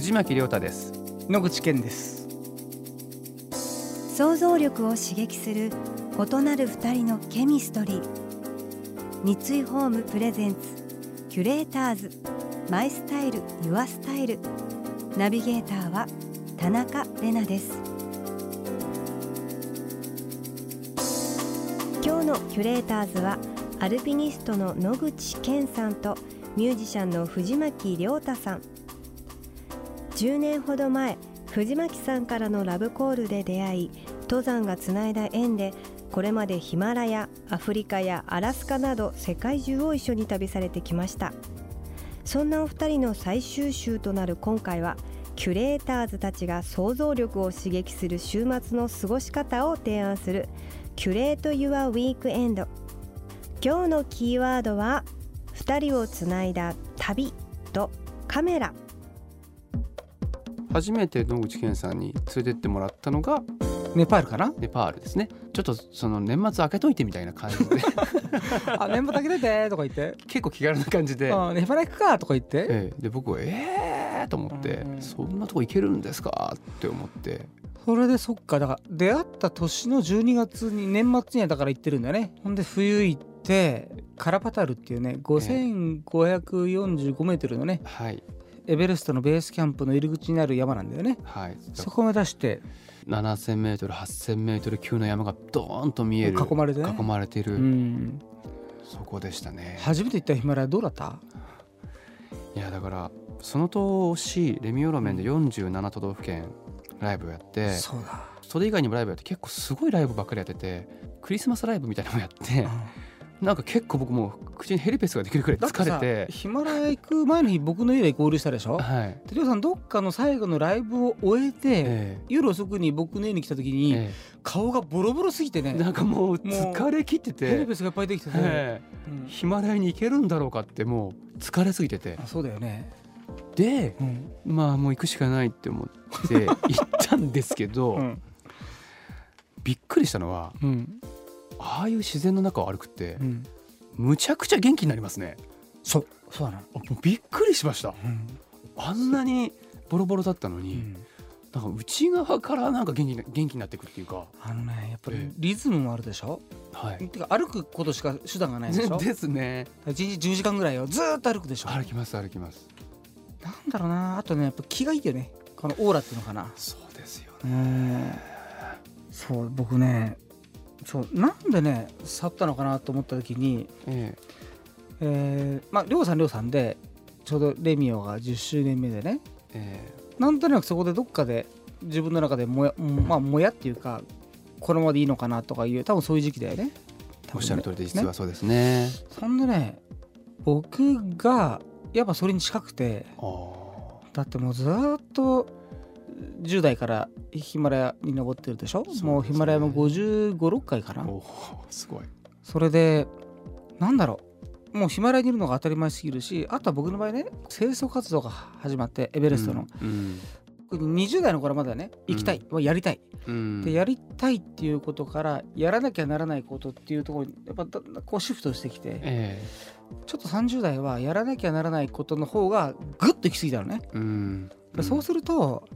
藤巻亮太です。野口健です。想像力を刺激する異なる二人のケミストリー。三井ホームプレゼンツキュレーターズ。マイスタイルユアスタイル。ナビゲーターは田中れなです。今日のキュレーターズはアルピニストの野口健さんとミュージシャンの藤巻亮太さん10年ほど前藤巻さんからのラブコールで出会い登山がつないだ縁でこれまでヒマラヤアフリカやアラスカなど世界中を一緒に旅されてきました。そんなお二人の最終週となる今回はキュレーターズたちが想像力を刺激する週末の過ごし方を提案するキュレート・ユア・ウィークエンド。今日のキーワードは二人をつないだ旅とカメラ。初めて野口健さんに連れてってもらったのがネパールかな？ネパールですね。ちょっとその年末開けといてみたいな感じで。あ年末だけ出てとか言って？結構気軽な感じで、あネパール行くかとか言って、ええ。で僕はええー、と思って、うん。そんなとこ行けるんですか？って思って。それでそっかだから出会った年の12月に年末にはだから行ってるんだよね。ほんで冬行ってカラパタルっていうね5545メートルのねはいエベレストのベースキャンプの入り口にある山なんだよね。はい。そこ目指して。7000メートル8000メートル級の山がドーンと見える囲まれてね。囲まれてる、うん。そこでしたね。初めて行ったヒマラヤどうだった？いやだからその年レミオロメンで47都道府県ライブをやって、そうだ、それ以外にもライブやって結構すごいライブばっかりやっててクリスマスライブみたいなのもやってなんか結構僕もう口にヘルペスができるくらい疲れて。ヒマラヤ行く前の日僕の家で合流したでしょ？はい、でりょうさんどっかの最後のライブを終えて、え夜遅くに僕の家に来た時えに、え顔がボロボロすぎてね。えなんかもう疲れ切ってて。ヘルペスがいっぱいできてて、ええ。うん。ヒマラヤに行けるんだろうかってもう疲れすぎてて。あそうだよね、でうん。まあもう行くしかないって思って行ったんですけど、うん。びっくりしたのはうんああいう自然の中を歩くってうん、むちゃくちゃ元気になりますね。そうそうなの、あもうびっくりしました。うん。あんなにボロボロだったのに、うん。なんか内側からなんか元気に元気になっていくっていうか。あのねやっぱりええ。リズムもあるでしょ、はい。てか歩くことしか手段がないでしょ？ですね。一日10時間ぐらいをずーっと歩くでしょ？歩きます歩きます。なんだろうな。あとねやっぱ気がいいよね。このオーラっていうのかな。そうですようねん。そう僕ねそうなんでね去ったのかなと思った時にええ。ー、まあ亮さん亮さんでちょうどレミオが10周年目でねええ。なんとなくそこでどっかで自分の中でもやまあもやっていうかこのままでいいのかなとかいう多分そういう時期だよね。えおっしゃる通りで実ね。はそうですね。そんでね僕がやっぱそれに近くてああ。だってもうずーっと10代からヒマラヤに登ってるでしょ？そうですね。もうヒマラヤも5 5 6回かな？すごい。それでなんだろう？もうヒマラヤにいるのが当たり前すぎるしあとは僕の場合ね清掃活動が始まってエベレストの、うん20代の頃まだね行きたい、やりたい。うん。でやりたいっていうことからやらなきゃならないことっていうところにやっぱだんだんこうシフトしてきてえちょっと30代はやらなきゃならないことの方がグッと行き過ぎたのね、えうん。でそうすると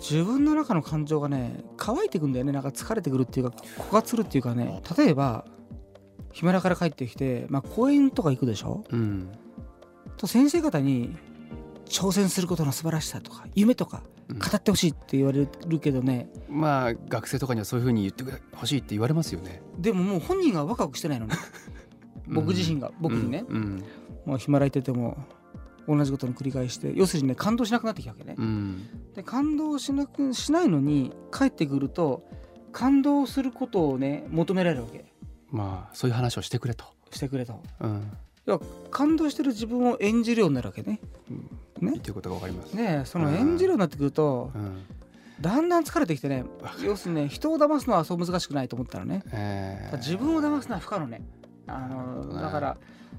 自分の中の感情がね乾いてくんだよね。なんか疲れてくるっていうか枯渇するっていうかね。例えばヒマラヤから帰ってきて、まあ、公園とか行くでしょ？うん。と先生方に挑戦することの素晴らしさとか夢とかうん。語ってほしいって言われるけどね、まあ学生とかにはそういうふうに言ってほしいって言われますよね。でももう本人がワクワクしてないのね。僕自身が僕にね、うん。もうヒマラヤ行ってても同じことの繰り返して要するにね感動しなくなってきたわけね。う、ん。で感動しなくしないのに帰ってくると感動することをね求められるわけ。まあそういう話をしてくれと。してくれと。うん。要は感動してる自分を演じるようになるわけね。言ってることが分かります。ねその演じるようになってくるとうん。だんだん疲れてきてね要するにね人を騙すのはそう難しくないと思ったらね。えー。自分を騙すのは不可能ねあなるほどね。のだから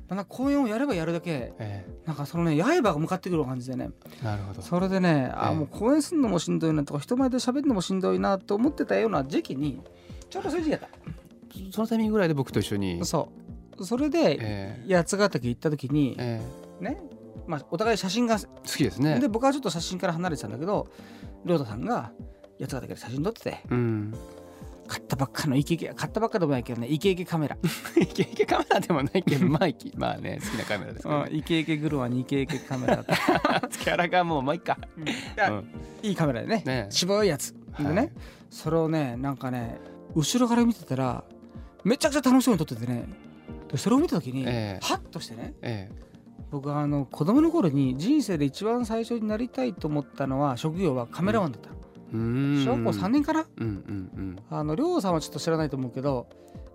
だんだん公演をやればやるだけえなんかそのね刃が向かってくる感じでね。ーなるほど。それでねあええ。もう公演するのもしんどいなとか人前で喋るのもしんどいなと思ってたような時期にちょうどそういう時期だっそのタイミングぐらいで僕と一緒に。た。そう。それでえ八ヶ岳行った時にーえ。ねまあお互い写真がー好きですね。で僕はちょっと写真から離れてたんだけど亮太さんが八ヶ岳で写真撮ってて。うん。買ったばっかのイケイケ買ったばっかでもないけどねイケイケカメラ、イケイケカメラでもないけど、まあ、いきまあね、好きなカメラです。けど、ね。うん、イケイケ車にイケイケカメラキャラがもう、まあいいか。うん。いいカメラでね。ね。渋いやつでね、はい。それをねなんかね後ろから見てたらめちゃくちゃ楽しそうに撮っててね。でそれを見た時に、ええ。ハッとしてねえ僕はあの子供の頃に人生で一番最初になりたいと思ったのは職業はカメラマンだった。小学校3年かな？うんうんあの亮さんはちょっと知らないと思うけど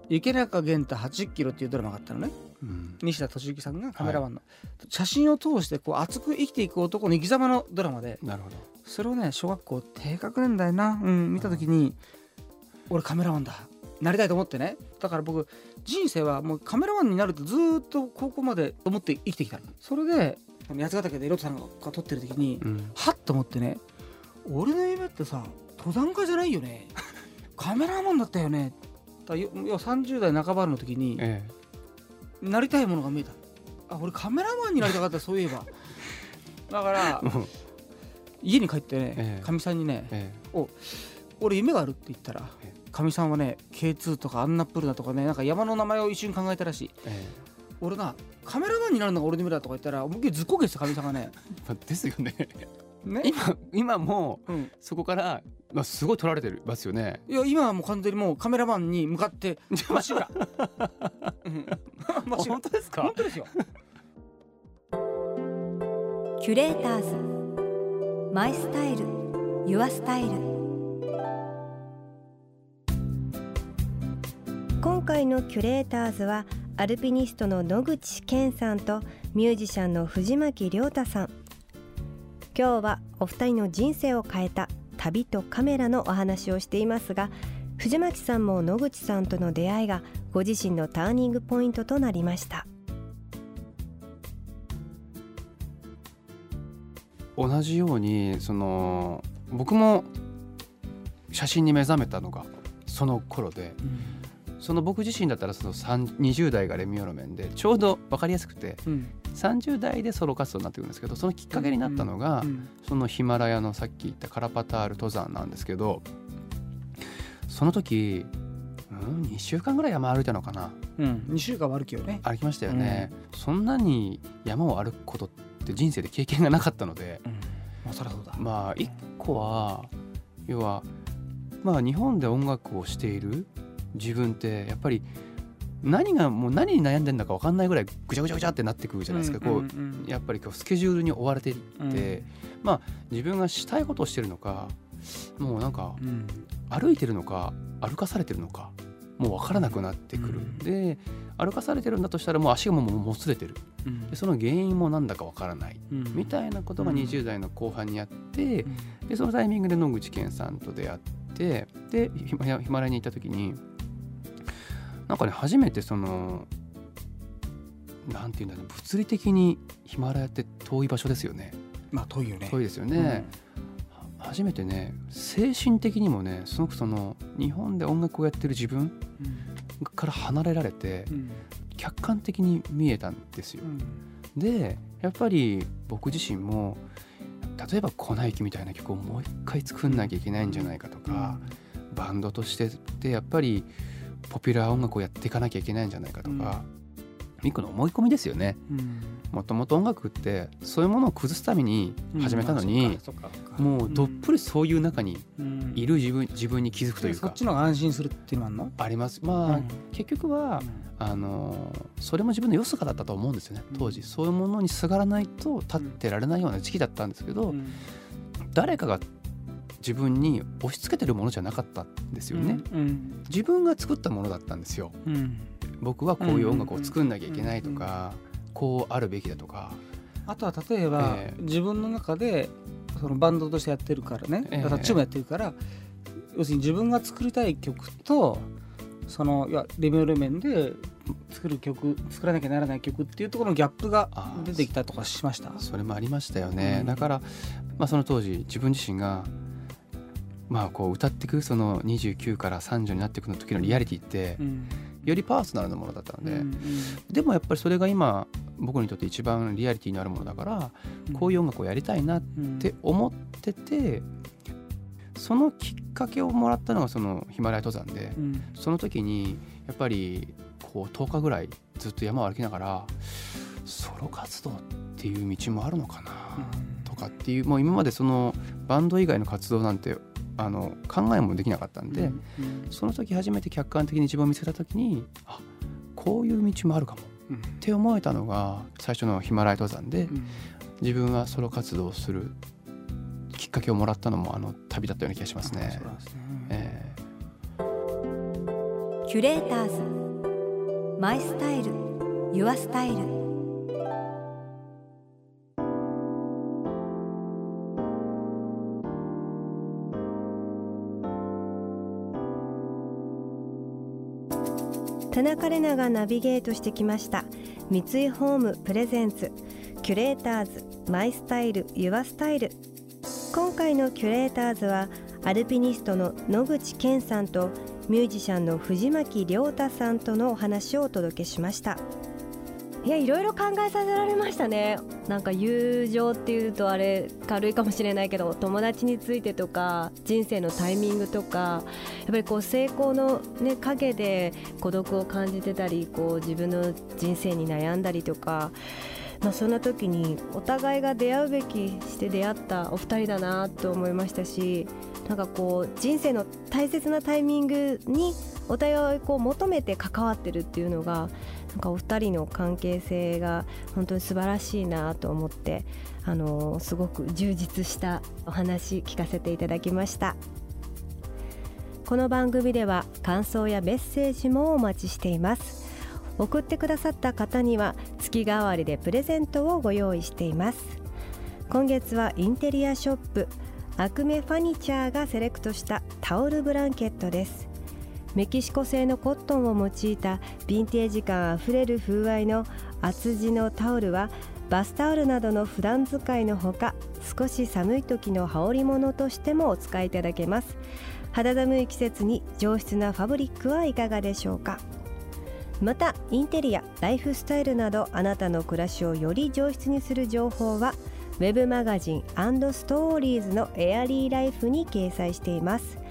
池中玄太80キロっていうドラマがあったのね。うん。うん西田敏行さんがカメラマンの、写真を通してこう熱く生きていく男の生き様のドラマでなるほど。それをね小学校低学年だよな、うん、見た時に俺カメラマンだ。なりたいと思ってね。だから僕人生はもうカメラマンになるとずーっと高校まで思って生きてきたの。それで八ヶ岳でロトさんが撮ってる時にうん。はっと思ってね俺の夢ってさ登山家じゃないよね。カメラマンだったよね。だよ要は30代半ばの時にえなりたいものが見えた。あ俺カメラマンになりたかったそういえば。だから家に帰ってねええ。かみさんにねえ「俺夢がある」って言ったらえかみさんはね K2 とかアンナップルだとかねなんか山の名前を一瞬考えたらしい。ええ。俺なカメラマンになるのが俺の夢だとか言ったら思いっきりずっこけてたかみさんがね。ですよね。ね、今、今もううん、そこから、まあ、すごい撮られてますよね。いや今はもう完全にもうカメラマンに向かってまっしぐら、うん、まっしぐら本当ですか？本当ですよ。キュレーターズ。マイスタイル。ユアスタイル。今回のキュレーターズはアルピニストの野口健さんとミュージシャンの藤巻亮太さん今日はお二人の人生を変えた旅とカメラのお話をしていますが藤巻さんも野口さんとの出会いがご自身のターニングポイントとなりました。同じようにその僕も写真に目覚めたのがその頃でその僕自身だったらその3 20代がレミオロメンでちょうど分かりやすくてうん。30代でソロ活動になってくるんですけどそのきっかけになったのが、うんそのヒマラヤのさっき言ったカラパタール登山なんですけどその時、うん、2週間ぐらい山歩いたのかな。うん、2週間は歩きよね。歩きましたよね、そんなに山を歩くことって人生で経験がなかったのでうん。まあそりゃそうだ。まあ一個は要はまあ日本で音楽をしている自分ってやっぱり何がもう何に悩んでんだか分かんないぐらいぐちゃぐちゃぐちゃってなってくるじゃないですか、こううん。やっぱりこうスケジュールに追われていうん。って、まあ自分がしたいことをしてるのかもうなんかうん。歩いてるのか歩かされてるのかもう分からなくなってくる、うん。で歩かされてるんだとしたらもう足がもうもつれてる。うん。でその原因もなんだか分からない。うん。みたいなことがうん。20代の後半にあって、うん。でそのタイミングで野口健さんと出会ってでヒマラヤに行った時になんかね初めてそのなんていうんだろう物理的にヒマラヤって遠い場所ですよね。まあ遠いよね。遠いですよね、は初めてね精神的にもねすごくその日本で音楽をやってる自分うん。から離れられてうん。客観的に見えたんですよ。うん。でやっぱり僕自身も例えば「粉雪」みたいな曲をもう一回作んなきゃいけないんじゃないかとか、バンドとしてでやっぱりポピュラー音楽をやっていかなきゃいけないんじゃないかとか、一個の思い込みですよね。うん。もともと音楽ってそういうものを崩すために始めたのに、もうどっぷりそういう中にうん。いる自分自分に気づくというか。そっちの安心するっていうのもあんの？あります。まあ、うん。結局はあのそれも自分の良さだったと思うんですよね当時。そういうものにすがらないと立ってられないような時期だったんですけど、うん。誰かが自分に押し付けてるものじゃなかったんですよね、うん自分が作ったものだったんですよ。うん。僕はこういう音楽を作んなきゃいけないとか、こうあるべきだとか。あとは例えば、ええ。自分の中でそのバンドとしてやってるからね、ええ。だからチームやってるから要するに自分が作りたい曲とそのいやレベル面で作る曲作らなきゃならない曲っていうところのギャップが出てきたとかしました？それもありましたよね、うん。だから、まあ、その当時自分自身がまあこう歌っていくその29から30になっていくの時のリアリティってうん。よりパーソナルなものだったので、うんでもやっぱりそれが今僕にとって一番リアリティのあるものだからうん。こういう音楽をやりたいなっうん。て思っててそのきっかけをもらったのがそのヒマラヤ登山でうん。その時にやっぱりこう10日ぐらいずっと山を歩きながらソロ活動っていう道もあるのかなとかっていうもう今までそのバンド以外の活動なんてあの考えもできなかったんで、うんその時初めて客観的に自分を見つけた時にあこういう道もあるかも。っうん。て思えたのが最初のヒマラヤ登山でうん。自分がソロ活動をするきっかけをもらったのもあの旅だったような気がしますあねすね。え。キュレーターズ。マイスタイル。ユアスタイル田中れながナビゲートしてきました。三井ホームプレゼンツ。キュレーターズマイスタイルユアスタイル。今回のキュレーターズはアルピニストの野口健さんとミュージシャンの藤巻亮太さんとのお話をお届けしました。いやいろいろ考えさせられましたね。なんか友情っていうとあれ軽いかもしれないけど友達についてとか人生のタイミングとかやっぱりこう成功の、ね、陰で孤独を感じてたりこう自分の人生に悩んだりとか、まあ、そんな時にお互いが出会うべきして出会ったお二人だなと思いましたしなんかこう人生の大切なタイミングにお互いこう求めて関わってるっていうのがなんかお二人の関係性が本当に素晴らしいなと思ってあのすごく充実したお話聞かせていただきました。この番組では感想やメッセージもお待ちしています。送ってくださった方には月替わりでプレゼントをご用意しています。今月はインテリアショップアクメファニチャーがセレクトしたタオルブランケットです。メキシコ製のコットンを用いたヴィンテージ感あふれる風合いの厚地のタオルはバスタオルなどの普段使いのほか少し寒い時の羽織物としてもお使いいただけます。肌寒い季節に上質なファブリックはいかがでしょうか。またインテリアライフスタイルなどあなたの暮らしをより上質にする情報はウェブマガジンストーリーズのエアリーライフに掲載しています。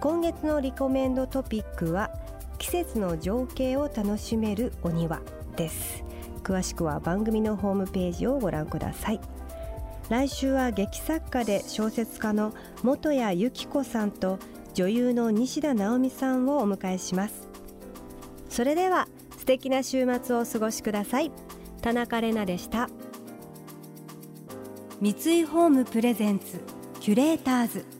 今月のリコメンドトピックは季節の情景を楽しめるお庭です。詳しくは番組のホームページをご覧ください。来週は劇作家で小説家の元谷由紀子さんと女優の西田直美さんをお迎えします。それでは素敵な週末をお過ごしください。田中れなでした。三井ホームプレゼンツキュレーターズ。